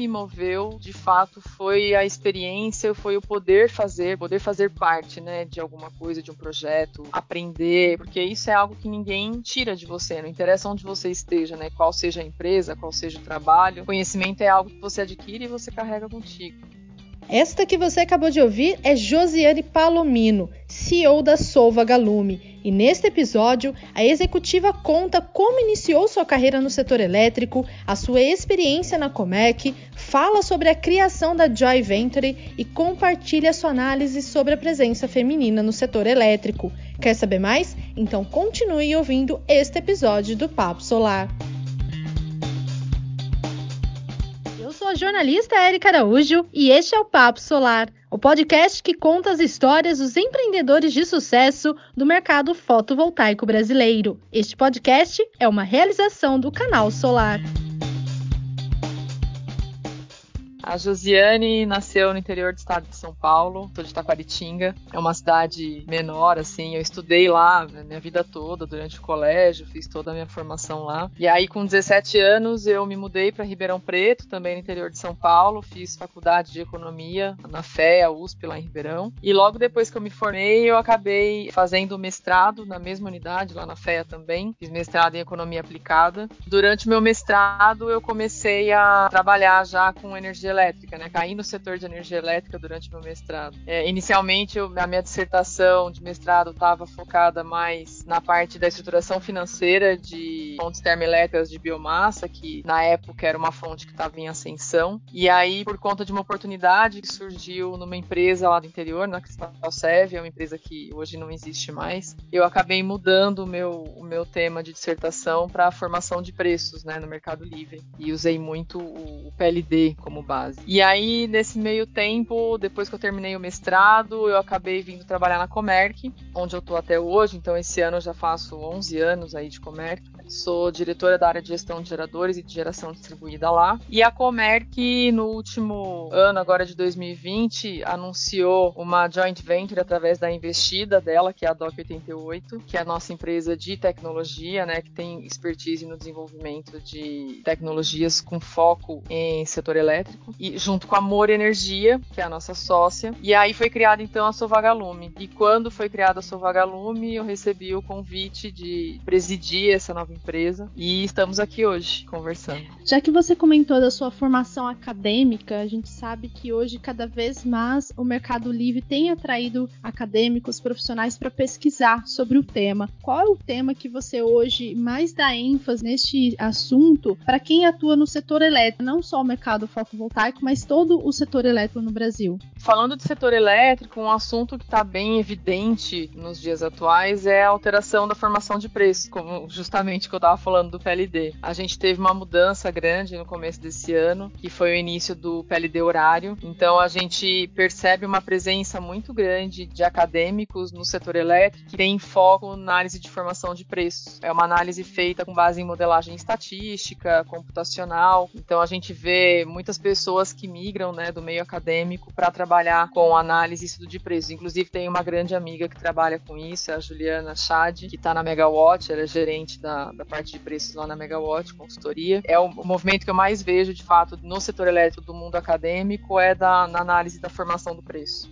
me moveu, de fato, foi a experiência, foi o poder fazer, poder fazer parte, né, de alguma coisa, de um projeto, aprender, porque isso é algo que ninguém tira de você, não interessa onde você esteja, né, qual seja a empresa, qual seja o trabalho, conhecimento é algo que você adquire e você carrega contigo. Esta que você acabou de ouvir é Josiane Palomino, CEO da Solva Galume. E neste episódio, a executiva conta como iniciou sua carreira no setor elétrico, a sua experiência na Comec, fala sobre a criação da Joy Venture e compartilha sua análise sobre a presença feminina no setor elétrico. Quer saber mais? Então continue ouvindo este episódio do Papo Solar. Sou a jornalista Érica Araújo e este é o Papo Solar, o podcast que conta as histórias dos empreendedores de sucesso do mercado fotovoltaico brasileiro. Este podcast é uma realização do canal Solar. A Josiane nasceu no interior do estado de São Paulo, sou de Taquaritinga. É uma cidade menor, assim. Eu estudei lá minha vida toda, durante o colégio, fiz toda a minha formação lá. E aí, com 17 anos, eu me mudei para Ribeirão Preto, também no interior de São Paulo. Fiz faculdade de economia na FEA, USP, lá em Ribeirão. E logo depois que eu me formei, eu acabei fazendo mestrado na mesma unidade, lá na FEA também. Fiz mestrado em economia aplicada. Durante o meu mestrado, eu comecei a trabalhar já com energia elétrica, né? Caí no setor de energia elétrica durante meu mestrado. É, inicialmente, eu, a minha dissertação de mestrado estava focada mais na parte da estruturação financeira de fontes termoelétricas de biomassa, que na época era uma fonte que estava em ascensão. E aí, por conta de uma oportunidade que surgiu numa empresa lá do interior, na Cristal Sev, é uma empresa que hoje não existe mais, eu acabei mudando o meu, o meu tema de dissertação para a formação de preços né, no Mercado Livre. E usei muito o PLD como base base. E aí, nesse meio tempo, depois que eu terminei o mestrado, eu acabei vindo trabalhar na Comerc, onde eu tô até hoje. Então, esse ano eu já faço 11 anos aí de Comerc. Sou diretora da área de gestão de geradores e de geração distribuída lá. E a Comerc, no último ano, agora de 2020, anunciou uma joint venture através da investida dela, que é a DOC 88, que é a nossa empresa de tecnologia, né, que tem expertise no desenvolvimento de tecnologias com foco em setor elétrico e junto com a Amor Energia, que é a nossa sócia. E aí foi criada então a Sovagalume. E quando foi criada a Sovagalume, eu recebi o convite de presidir essa nova empresa e estamos aqui hoje conversando. Já que você comentou da sua formação acadêmica, a gente sabe que hoje cada vez mais o Mercado Livre tem atraído acadêmicos, profissionais para pesquisar sobre o tema. Qual é o tema que você hoje mais dá ênfase neste assunto para quem atua no setor elétrico, não só o mercado fotovoltaico fotovoltaico, mas todo o setor elétrico no Brasil. Falando de setor elétrico, um assunto que está bem evidente nos dias atuais é a alteração da formação de preço, como justamente que eu estava falando do PLD. A gente teve uma mudança grande no começo desse ano, que foi o início do PLD horário. Então a gente percebe uma presença muito grande de acadêmicos no setor elétrico que tem foco na análise de formação de preços. É uma análise feita com base em modelagem estatística, computacional. Então a gente vê muitas pessoas que migram né, do meio acadêmico para trabalhar com análise e estudo de preços. Inclusive, tem uma grande amiga que trabalha com isso, a Juliana Chad, que está na Megawatt, ela é gerente da, da parte de preços lá na Megawatt, consultoria. É o, o movimento que eu mais vejo, de fato, no setor elétrico do mundo acadêmico, é da, na análise da formação do preço.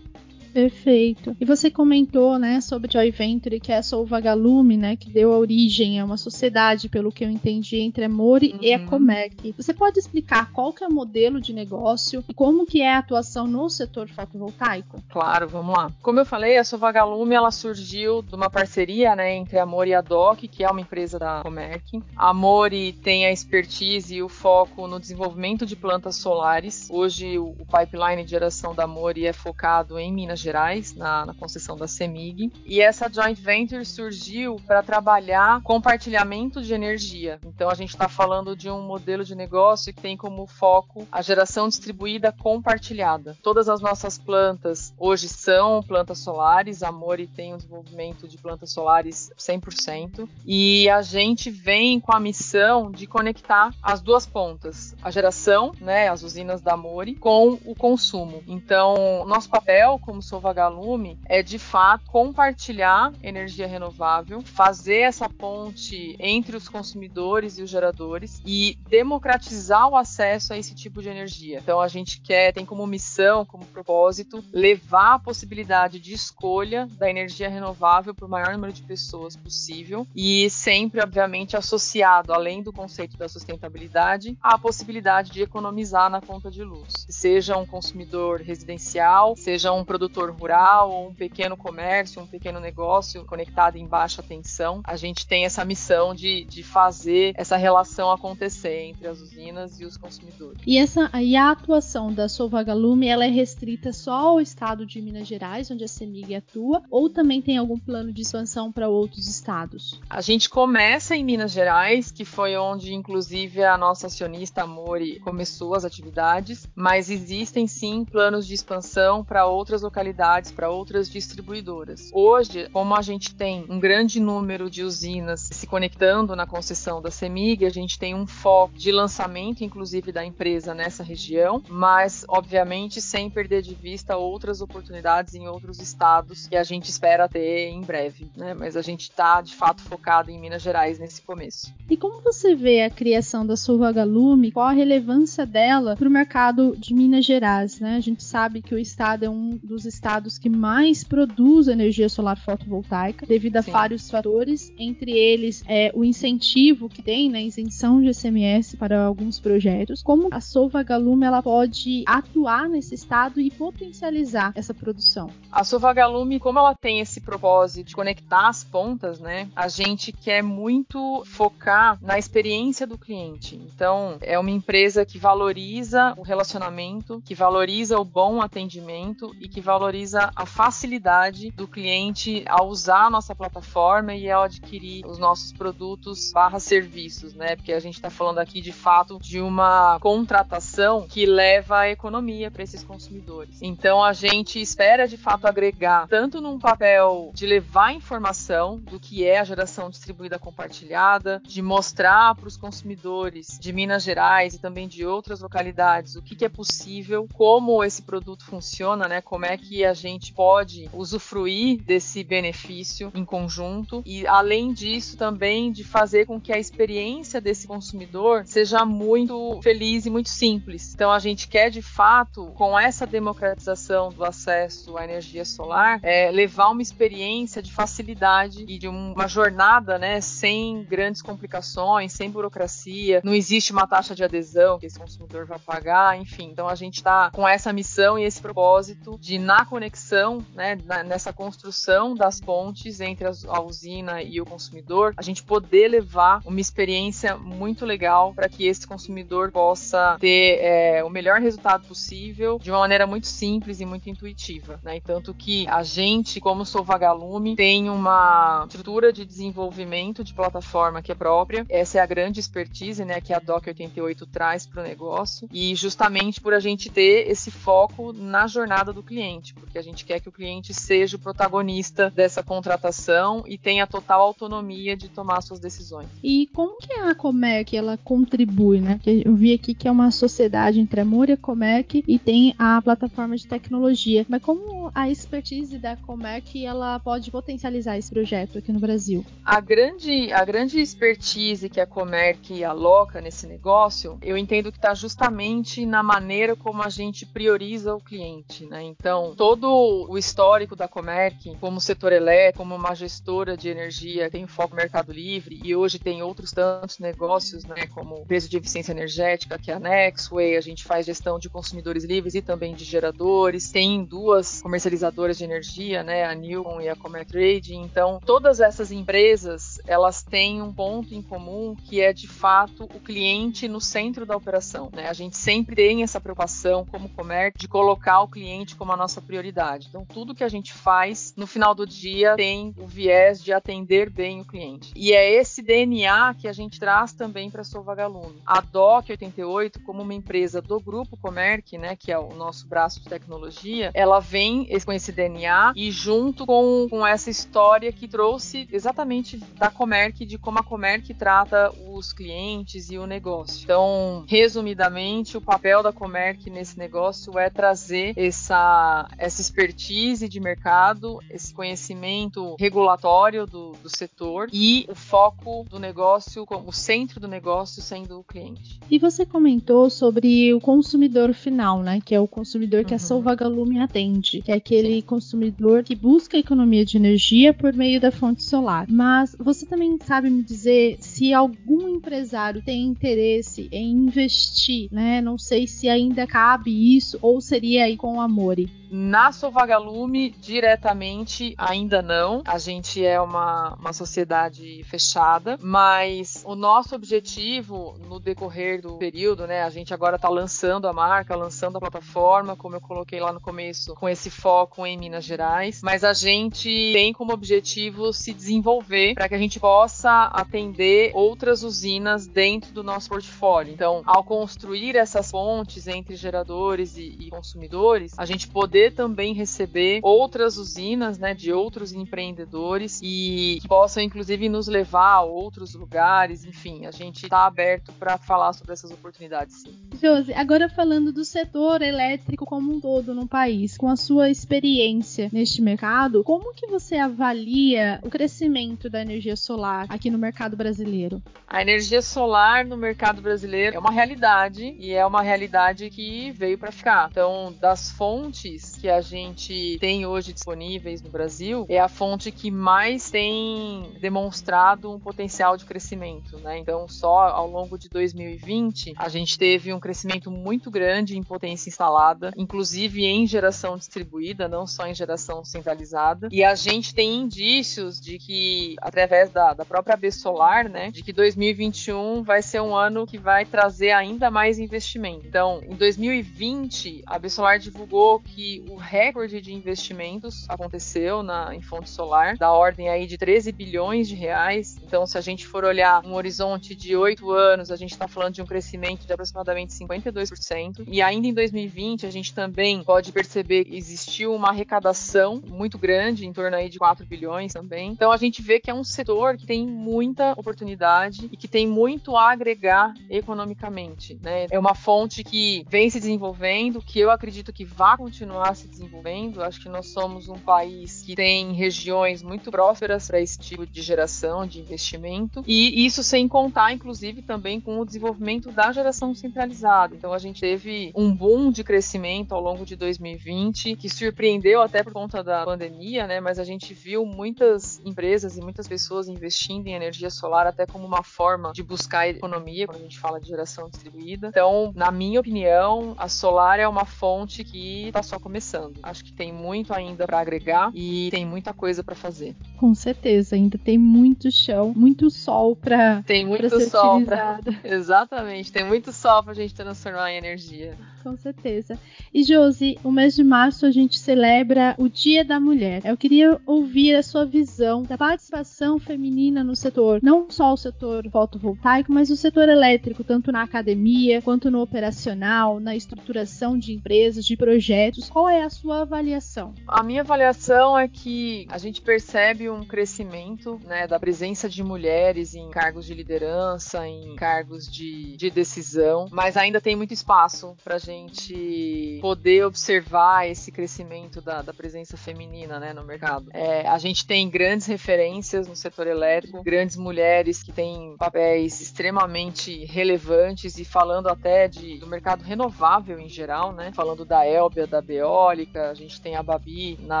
Perfeito. E você comentou, né, sobre Joy Venture, que é a Solvagalume, né, que deu origem a uma sociedade, pelo que eu entendi, entre a Mori uhum. e a Comec. Você pode explicar qual que é o modelo de negócio e como que é a atuação no setor fotovoltaico? Claro, vamos lá. Como eu falei, a Solvagalume, ela surgiu de uma parceria, né, entre a Mori e a DOC, que é uma empresa da Comec. A Mori tem a expertise e o foco no desenvolvimento de plantas solares. Hoje, o pipeline de geração da Mori é focado em Minas Gerais, na, na concessão da CEMIG. E essa joint venture surgiu para trabalhar compartilhamento de energia. Então a gente está falando de um modelo de negócio que tem como foco a geração distribuída compartilhada. Todas as nossas plantas hoje são plantas solares, a Mori tem um desenvolvimento de plantas solares 100%, e a gente vem com a missão de conectar as duas pontas, a geração, né, as usinas da Mori, com o consumo. Então, nosso papel como Solvagalume é de fato compartilhar energia renovável, fazer essa ponte entre os consumidores e os geradores e democratizar o acesso a esse tipo de energia. Então a gente quer, tem como missão, como propósito, levar a possibilidade de escolha da energia renovável para o maior número de pessoas possível e sempre, obviamente, associado, além do conceito da sustentabilidade, a possibilidade de economizar na conta de luz. Seja um consumidor residencial, seja um produtor rural ou um pequeno comércio, um pequeno negócio conectado em baixa tensão, a gente tem essa missão de, de fazer essa relação acontecer entre as usinas e os consumidores. E, essa, e a atuação da Solvagalume ela é restrita só ao estado de Minas Gerais, onde a CEMIG atua, ou também tem algum plano de expansão para outros estados? A gente começa em Minas Gerais, que foi onde, inclusive, a nossa acionista Amori começou as atividades, mas existem sim planos de expansão para outras localidades, para outras distribuidoras. Hoje, como a gente tem um grande número de usinas se conectando na concessão da CEMIG, a gente tem um foco de lançamento, inclusive, da empresa nessa região, mas, obviamente, sem perder de vista outras oportunidades em outros estados que a gente espera ter em breve, né? Mas a gente está, de fato, focado em Minas Gerais nesse começo. E como você vê a criação da Sulvagalume? Qual a relevância dela para o mercado de Minas Gerais, né? A gente sabe que o estado é um dos estados que mais produz energia solar fotovoltaica, devido a Sim. vários fatores, entre eles é, o incentivo que tem, né, isenção de SMS para alguns projetos. Como a Solvagalume ela pode atuar nesse estado e potencializar essa produção? A Solvagalume, como ela tem esse propósito de conectar as pontas, né, a gente quer muito focar na experiência do cliente. Então, é uma empresa que valoriza o relacionamento, que valoriza o bom atendimento e que valoriza a facilidade do cliente ao usar a nossa plataforma e ao adquirir os nossos produtos barra serviços, né? Porque a gente está falando aqui de fato de uma contratação que leva a economia para esses consumidores. Então a gente espera de fato agregar tanto num papel de levar informação do que é a geração distribuída compartilhada, de mostrar para os consumidores de Minas Gerais e também de outras localidades o que, que é possível, como esse produto funciona, né? Como é que a gente pode usufruir desse benefício em conjunto e além disso também de fazer com que a experiência desse consumidor seja muito feliz e muito simples. Então a gente quer de fato com essa democratização do acesso à energia solar é, levar uma experiência de facilidade e de uma jornada, né, sem grandes complicações, sem burocracia. Não existe uma taxa de adesão que esse consumidor vai pagar, enfim. Então a gente está com essa missão e esse propósito de na conexão, né, nessa construção das pontes entre a, a usina e o consumidor, a gente poder levar uma experiência muito legal para que esse consumidor possa ter é, o melhor resultado possível de uma maneira muito simples e muito intuitiva. Né? E tanto que a gente, como sou Vagalume, tem uma estrutura de desenvolvimento de plataforma que é própria. Essa é a grande expertise né, que a Doc 88 traz para o negócio. E justamente por a gente ter esse foco na jornada do cliente, porque a gente quer que o cliente seja o protagonista dessa contratação e tenha total autonomia de tomar suas decisões. E como que a Comerc ela contribui, né? Porque eu vi aqui que é uma sociedade entre a Moura e a Comerc e tem a plataforma de tecnologia. Mas como a expertise da Comerc ela pode potencializar esse projeto aqui no Brasil? A grande, a grande expertise que a Comerc aloca nesse negócio, eu entendo que está justamente na maneira como a gente prioriza o cliente, né? Então, todo o histórico da Comerc, como setor elétrico, como uma gestora de energia, tem foco no Mercado Livre e hoje tem outros tantos negócios, né? Como empresa de eficiência energética, que é a Nextway, a gente faz gestão de consumidores livres e também de geradores. Tem duas comercializadoras de energia, né? A Newcom e a Comerc Trading. Então, todas essas empresas, elas têm um ponto em comum que é de fato o cliente no centro da operação, né? A gente sempre tem essa preocupação como comércio de colocar o cliente como a nossa prioridade. Então, tudo que a gente faz no final do dia tem o viés de atender bem o cliente. E é esse DNA que a gente traz também para a Solvagalume. A DOC 88, como uma empresa do grupo Comerc, né, que é o nosso braço de tecnologia, ela vem com esse DNA e junto com, com essa história que trouxe exatamente da Comerc, de como a Comerc trata os clientes e o negócio. Então, resumidamente, o papel da Comerc nesse negócio é trazer essa, essa expertise de mercado, esse conhecimento regulatório do, do setor e o foco do negócio, o centro do negócio sendo o cliente. E você comentou sobre o consumidor final, né? Que é o consumidor que uhum. a Solvagalume atende, que é aquele Sim. consumidor que busca economia de energia por meio da fonte solar. Mas você também sabe me dizer se algum empresário tem interesse em investir, né? Não sei se ainda cabe isso ou seria aí com o Amore. Na Sovagalume, diretamente, ainda não. A gente é uma, uma sociedade fechada, mas o nosso objetivo no decorrer do período, né? A gente agora está lançando a marca, lançando a plataforma, como eu coloquei lá no começo, com esse foco em Minas Gerais, mas a gente tem como objetivo se desenvolver para que a gente possa atender outras usinas dentro do nosso portfólio. Então, ao construir essas pontes entre geradores e, e consumidores, a gente poder também receber outras usinas, né, de outros empreendedores e que possam inclusive nos levar a outros lugares, enfim, a gente está aberto para falar sobre essas oportunidades. Sim. Josi, agora falando do setor elétrico como um todo no país, com a sua experiência neste mercado, como que você avalia o crescimento da energia solar aqui no mercado brasileiro? A energia solar no mercado brasileiro é uma realidade e é uma realidade que veio para ficar. Então, das fontes que a gente tem hoje disponíveis no Brasil, é a fonte que mais tem demonstrado um potencial de crescimento, né? Então, só ao longo de 2020, a gente teve um crescimento muito grande em potência instalada, inclusive em geração distribuída, não só em geração centralizada. E a gente tem indícios de que, através da, da própria B Solar, né, de que 2021 vai ser um ano que vai trazer ainda mais investimento. Então, em 2020, a B Solar divulgou que o recorde de investimentos aconteceu na, em fonte solar, da ordem aí de 13 bilhões de reais. Então, se a gente for olhar um horizonte de oito anos, a gente está falando de um crescimento de aproximadamente 52%. E ainda em 2020, a gente também pode perceber que existiu uma arrecadação muito grande, em torno aí de 4 bilhões também. Então, a gente vê que é um setor que tem muita oportunidade e que tem muito a agregar economicamente. Né? É uma fonte que vem se desenvolvendo, que eu acredito que vai continuar continuar se desenvolvendo. Acho que nós somos um país que tem regiões muito prósperas para esse tipo de geração de investimento e isso sem contar, inclusive, também com o desenvolvimento da geração centralizada. Então a gente teve um boom de crescimento ao longo de 2020 que surpreendeu até por conta da pandemia, né? Mas a gente viu muitas empresas e muitas pessoas investindo em energia solar até como uma forma de buscar economia quando a gente fala de geração distribuída. Então, na minha opinião, a solar é uma fonte que está só começando começando. Acho que tem muito ainda para agregar e tem muita coisa para fazer. Com certeza, ainda tem muito chão, muito sol para Tem muito pra sol para Exatamente, tem muito sol pra gente transformar em energia. Com certeza. E Josi, o mês de março a gente celebra o Dia da Mulher. Eu queria ouvir a sua visão da participação feminina no setor, não só o setor fotovoltaico, mas o setor elétrico, tanto na academia quanto no operacional, na estruturação de empresas, de projetos. Qual é a sua avaliação? A minha avaliação é que a gente percebe um crescimento né, da presença de mulheres em cargos de liderança, em cargos de, de decisão, mas ainda tem muito espaço para a gente poder observar esse crescimento da, da presença feminina né, no mercado. É, a gente tem grandes referências no setor elétrico, grandes mulheres que têm papéis extremamente relevantes e falando até de, do mercado renovável em geral, né? Falando da Elbia, da Beol, a gente tem a Babi na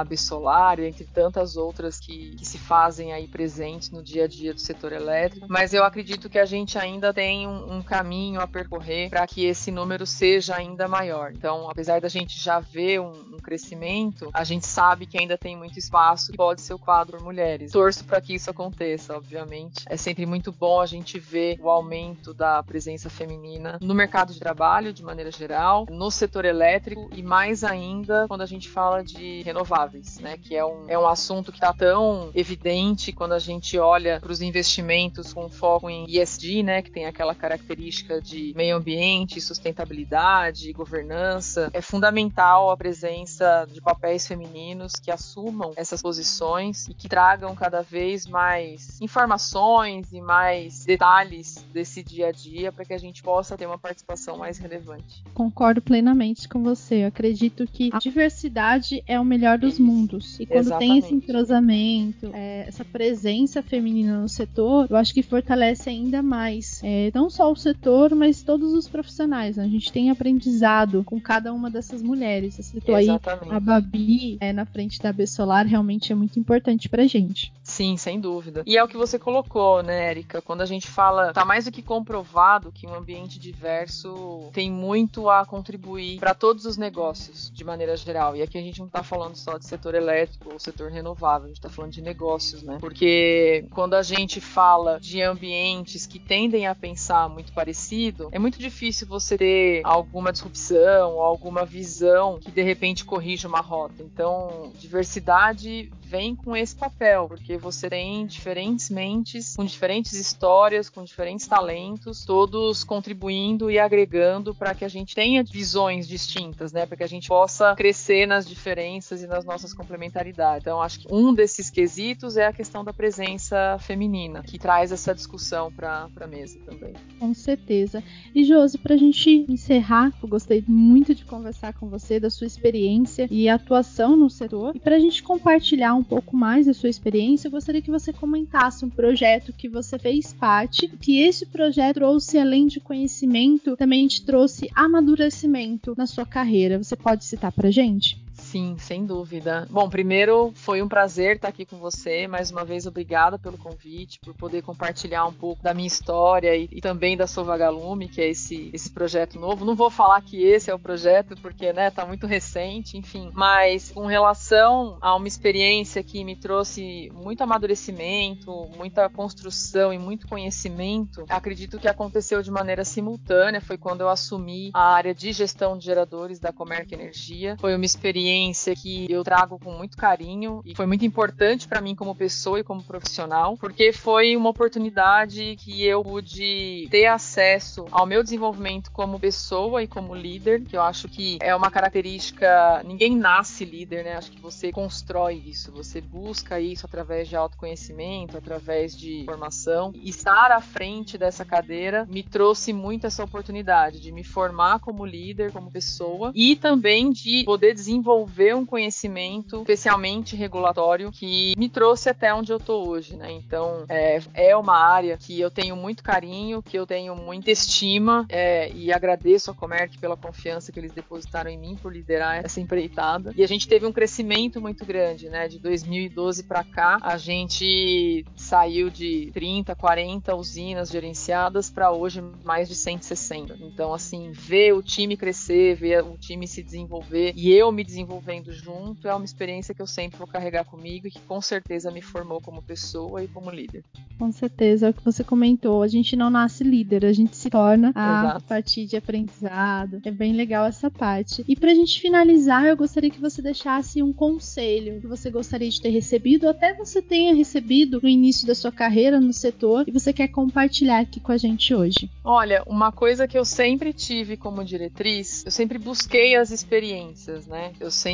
Absolar, entre tantas outras que, que se fazem aí presentes no dia a dia do setor elétrico. Mas eu acredito que a gente ainda tem um, um caminho a percorrer para que esse número seja ainda maior. Então, apesar da gente já ver um, um crescimento, a gente sabe que ainda tem muito espaço que pode ser ocupado por mulheres. Torço para que isso aconteça, obviamente. É sempre muito bom a gente ver o aumento da presença feminina no mercado de trabalho, de maneira geral, no setor elétrico e mais ainda quando a gente fala de renováveis, né? Que é um, é um assunto que está tão evidente quando a gente olha para os investimentos com foco em ESG, né? Que tem aquela característica de meio ambiente, sustentabilidade, governança. É fundamental a presença de papéis femininos que assumam essas posições e que tragam cada vez mais informações e mais detalhes desse dia a dia para que a gente possa ter uma participação mais relevante. Concordo plenamente com você. Eu acredito que a diversidade é o melhor dos mundos. E quando Exatamente. tem esse entrosamento, é, essa presença feminina no setor, eu acho que fortalece ainda mais. É, não só o setor, mas todos os profissionais. Né? A gente tem aprendizado com cada uma dessas mulheres. Você citou aí a Babi é, na frente da B Solar, realmente é muito importante pra gente. Sim, sem dúvida. E é o que você colocou, né, Erika? Quando a gente fala, tá mais do que comprovado que um ambiente diverso tem muito a contribuir para todos os negócios, de maneira geral. E aqui a gente não tá falando só de setor elétrico ou setor renovável, a gente tá falando de negócios, né? Porque quando a gente fala de ambientes que tendem a pensar muito parecido, é muito difícil você ter alguma disrupção, alguma visão que de repente corrija uma rota. Então, diversidade vem com esse papel, porque você tem diferentes mentes, com diferentes histórias, com diferentes talentos, todos contribuindo e agregando para que a gente tenha visões distintas, né? Para que a gente possa crescer nas diferenças e nas nossas complementaridades. Então, acho que um desses quesitos é a questão da presença feminina, que traz essa discussão para a mesa também. Com certeza. E Josi, para a gente encerrar, eu gostei muito de conversar com você, da sua experiência e atuação no setor, e para a gente compartilhar um pouco mais da sua experiência, eu gostaria que você comentasse um projeto que você fez parte, que esse projeto trouxe, além de conhecimento, também te trouxe amadurecimento na sua carreira. Você pode citar pra gente? Sim, sem dúvida. Bom, primeiro foi um prazer estar aqui com você. Mais uma vez, obrigada pelo convite, por poder compartilhar um pouco da minha história e, e também da Sou Vagalume, que é esse, esse projeto novo. Não vou falar que esse é o projeto, porque né, tá muito recente, enfim. Mas com relação a uma experiência que me trouxe muito amadurecimento, muita construção e muito conhecimento, acredito que aconteceu de maneira simultânea. Foi quando eu assumi a área de gestão de geradores da Comerc Energia. Foi uma experiência experiência que eu trago com muito carinho e foi muito importante para mim como pessoa e como profissional, porque foi uma oportunidade que eu pude ter acesso ao meu desenvolvimento como pessoa e como líder, que eu acho que é uma característica, ninguém nasce líder, né? Acho que você constrói isso, você busca isso através de autoconhecimento, através de formação. E estar à frente dessa cadeira me trouxe muito essa oportunidade de me formar como líder, como pessoa e também de poder desenvolver desenvolver um conhecimento, especialmente regulatório, que me trouxe até onde eu tô hoje, né? Então, é, é uma área que eu tenho muito carinho, que eu tenho muita estima é, e agradeço a Comerc pela confiança que eles depositaram em mim por liderar essa empreitada. E a gente teve um crescimento muito grande, né? De 2012 para cá, a gente saiu de 30, 40 usinas gerenciadas para hoje mais de 160. Então, assim, ver o time crescer, ver o time se desenvolver e eu me desenvolver desenvolvendo junto é uma experiência que eu sempre vou carregar comigo e que com certeza me formou como pessoa e como líder. Com certeza, é o que você comentou. A gente não nasce líder, a gente se torna a Exato. partir de aprendizado. É bem legal essa parte. E pra gente finalizar, eu gostaria que você deixasse um conselho que você gostaria de ter recebido, ou até você tenha recebido no início da sua carreira no setor e você quer compartilhar aqui com a gente hoje. Olha, uma coisa que eu sempre tive como diretriz, eu sempre busquei as experiências, né? Eu sempre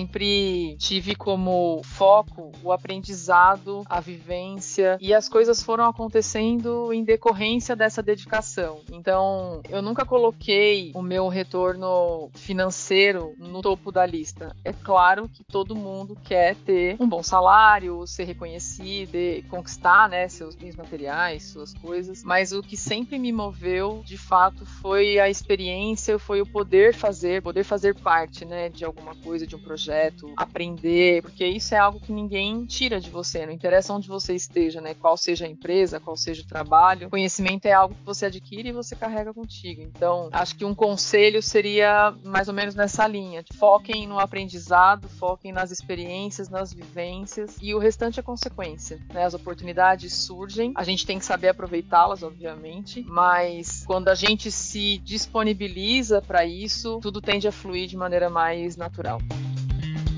tive como foco o aprendizado, a vivência e as coisas foram acontecendo em decorrência dessa dedicação. Então, eu nunca coloquei o meu retorno financeiro no topo da lista. É claro que todo mundo quer ter um bom salário, ser reconhecido, conquistar, né, seus bens materiais, suas coisas, mas o que sempre me moveu, de fato, foi a experiência, foi o poder fazer, poder fazer parte, né, de alguma coisa, de um projeto projeto, aprender, porque isso é algo que ninguém tira de você, não interessa onde você esteja, né? Qual seja a empresa, qual seja o trabalho, conhecimento é algo que você adquire e você carrega contigo. Então, acho que um conselho seria mais ou menos nessa linha: foquem no aprendizado, foquem nas experiências, nas vivências e o restante é consequência. Né? As oportunidades surgem, a gente tem que saber aproveitá-las, obviamente, mas quando a gente se disponibiliza para isso, tudo tende a fluir de maneira mais natural.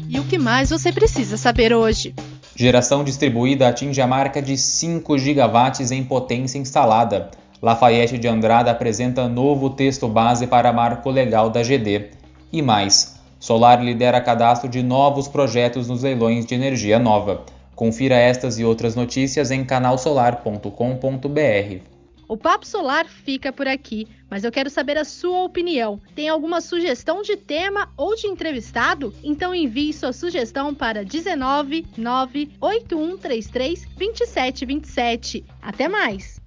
E o que mais você precisa saber hoje? Geração distribuída atinge a marca de 5 gigawatts em potência instalada. Lafayette de Andrada apresenta novo texto base para marco legal da GD. E mais, Solar lidera cadastro de novos projetos nos leilões de energia nova. Confira estas e outras notícias em canalsolar.com.br. O Papo Solar fica por aqui, mas eu quero saber a sua opinião. Tem alguma sugestão de tema ou de entrevistado? Então envie sua sugestão para 19 98133 2727. Até mais!